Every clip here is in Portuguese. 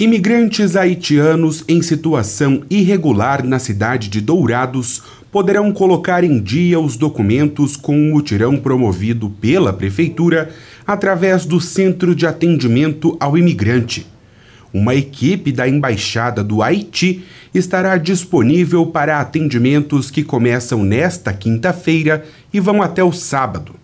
Imigrantes haitianos em situação irregular na cidade de Dourados poderão colocar em dia os documentos com um mutirão promovido pela Prefeitura através do Centro de Atendimento ao Imigrante. Uma equipe da Embaixada do Haiti estará disponível para atendimentos que começam nesta quinta-feira e vão até o sábado.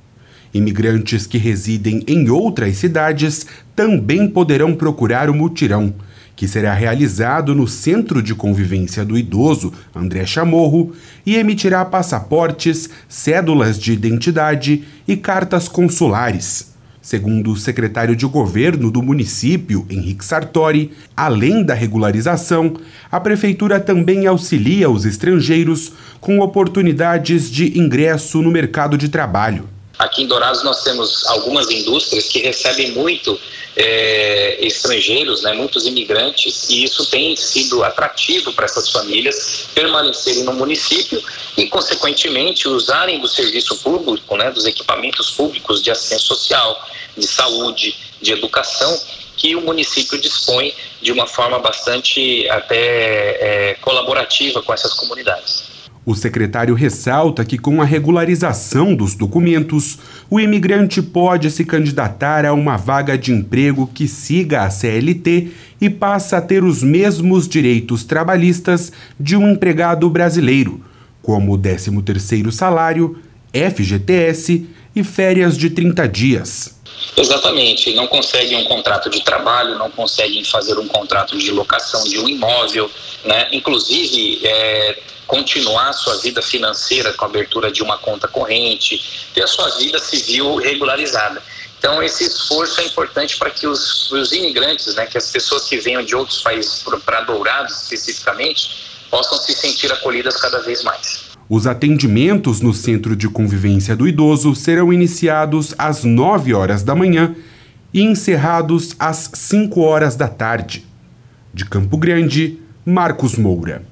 Imigrantes que residem em outras cidades também poderão procurar o mutirão, que será realizado no Centro de Convivência do Idoso André Chamorro e emitirá passaportes, cédulas de identidade e cartas consulares. Segundo o secretário de governo do município, Henrique Sartori, além da regularização, a prefeitura também auxilia os estrangeiros com oportunidades de ingresso no mercado de trabalho. Aqui em Dourados nós temos algumas indústrias que recebem muito é, estrangeiros, né, muitos imigrantes, e isso tem sido atrativo para essas famílias permanecerem no município e, consequentemente, usarem do serviço público, né, dos equipamentos públicos de assistência social, de saúde, de educação, que o município dispõe de uma forma bastante até é, colaborativa com essas comunidades. O secretário ressalta que, com a regularização dos documentos, o imigrante pode se candidatar a uma vaga de emprego que siga a CLT e passa a ter os mesmos direitos trabalhistas de um empregado brasileiro, como o 13º salário, FGTS e férias de 30 dias. Exatamente, não conseguem um contrato de trabalho, não conseguem fazer um contrato de locação de um imóvel, né? inclusive é, continuar a sua vida financeira com a abertura de uma conta corrente, ter a sua vida civil regularizada. Então, esse esforço é importante para que os, os imigrantes, né, que as pessoas que venham de outros países para Dourados especificamente, possam se sentir acolhidas cada vez mais. Os atendimentos no Centro de Convivência do Idoso serão iniciados às 9 horas da manhã e encerrados às 5 horas da tarde. De Campo Grande, Marcos Moura.